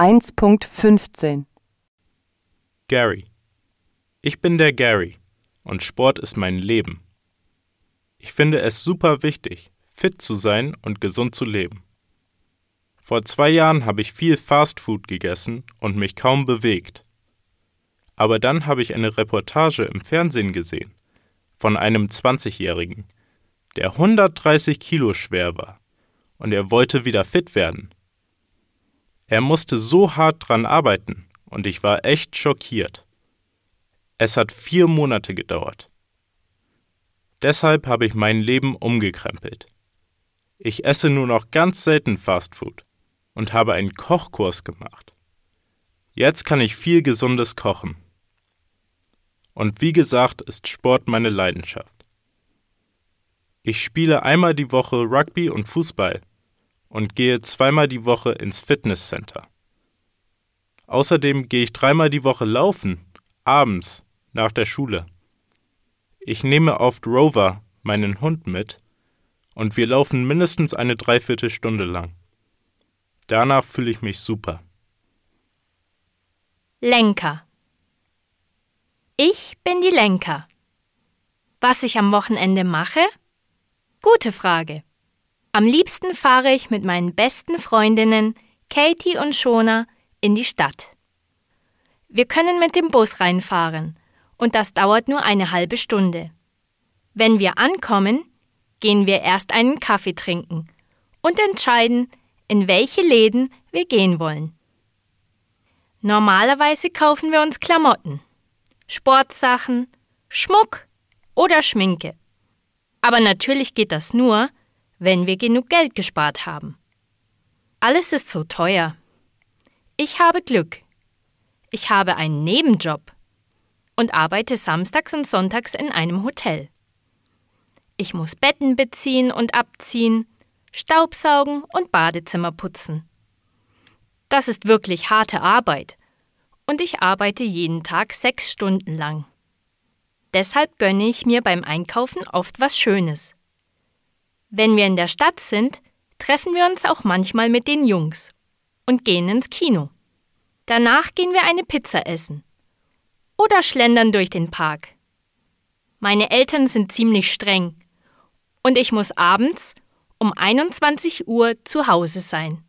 1.15 Gary. Ich bin der Gary und Sport ist mein Leben. Ich finde es super wichtig, fit zu sein und gesund zu leben. Vor zwei Jahren habe ich viel Fastfood gegessen und mich kaum bewegt. Aber dann habe ich eine Reportage im Fernsehen gesehen von einem 20-Jährigen, der 130 Kilo schwer war und er wollte wieder fit werden. Er musste so hart dran arbeiten und ich war echt schockiert. Es hat vier Monate gedauert. Deshalb habe ich mein Leben umgekrempelt. Ich esse nur noch ganz selten Fastfood und habe einen Kochkurs gemacht. Jetzt kann ich viel Gesundes kochen. Und wie gesagt, ist Sport meine Leidenschaft. Ich spiele einmal die Woche Rugby und Fußball und gehe zweimal die Woche ins Fitnesscenter. Außerdem gehe ich dreimal die Woche laufen, abends, nach der Schule. Ich nehme oft Rover, meinen Hund, mit, und wir laufen mindestens eine Dreiviertelstunde lang. Danach fühle ich mich super. Lenker. Ich bin die Lenker. Was ich am Wochenende mache? Gute Frage. Am liebsten fahre ich mit meinen besten Freundinnen Katie und Shona in die Stadt. Wir können mit dem Bus reinfahren und das dauert nur eine halbe Stunde. Wenn wir ankommen, gehen wir erst einen Kaffee trinken und entscheiden, in welche Läden wir gehen wollen. Normalerweise kaufen wir uns Klamotten, Sportsachen, Schmuck oder Schminke. Aber natürlich geht das nur, wenn wir genug Geld gespart haben. Alles ist so teuer. Ich habe Glück. Ich habe einen Nebenjob und arbeite samstags und sonntags in einem Hotel. Ich muss Betten beziehen und abziehen, Staubsaugen und Badezimmer putzen. Das ist wirklich harte Arbeit und ich arbeite jeden Tag sechs Stunden lang. Deshalb gönne ich mir beim Einkaufen oft was Schönes. Wenn wir in der Stadt sind, treffen wir uns auch manchmal mit den Jungs und gehen ins Kino. Danach gehen wir eine Pizza essen oder schlendern durch den Park. Meine Eltern sind ziemlich streng und ich muss abends um 21 Uhr zu Hause sein.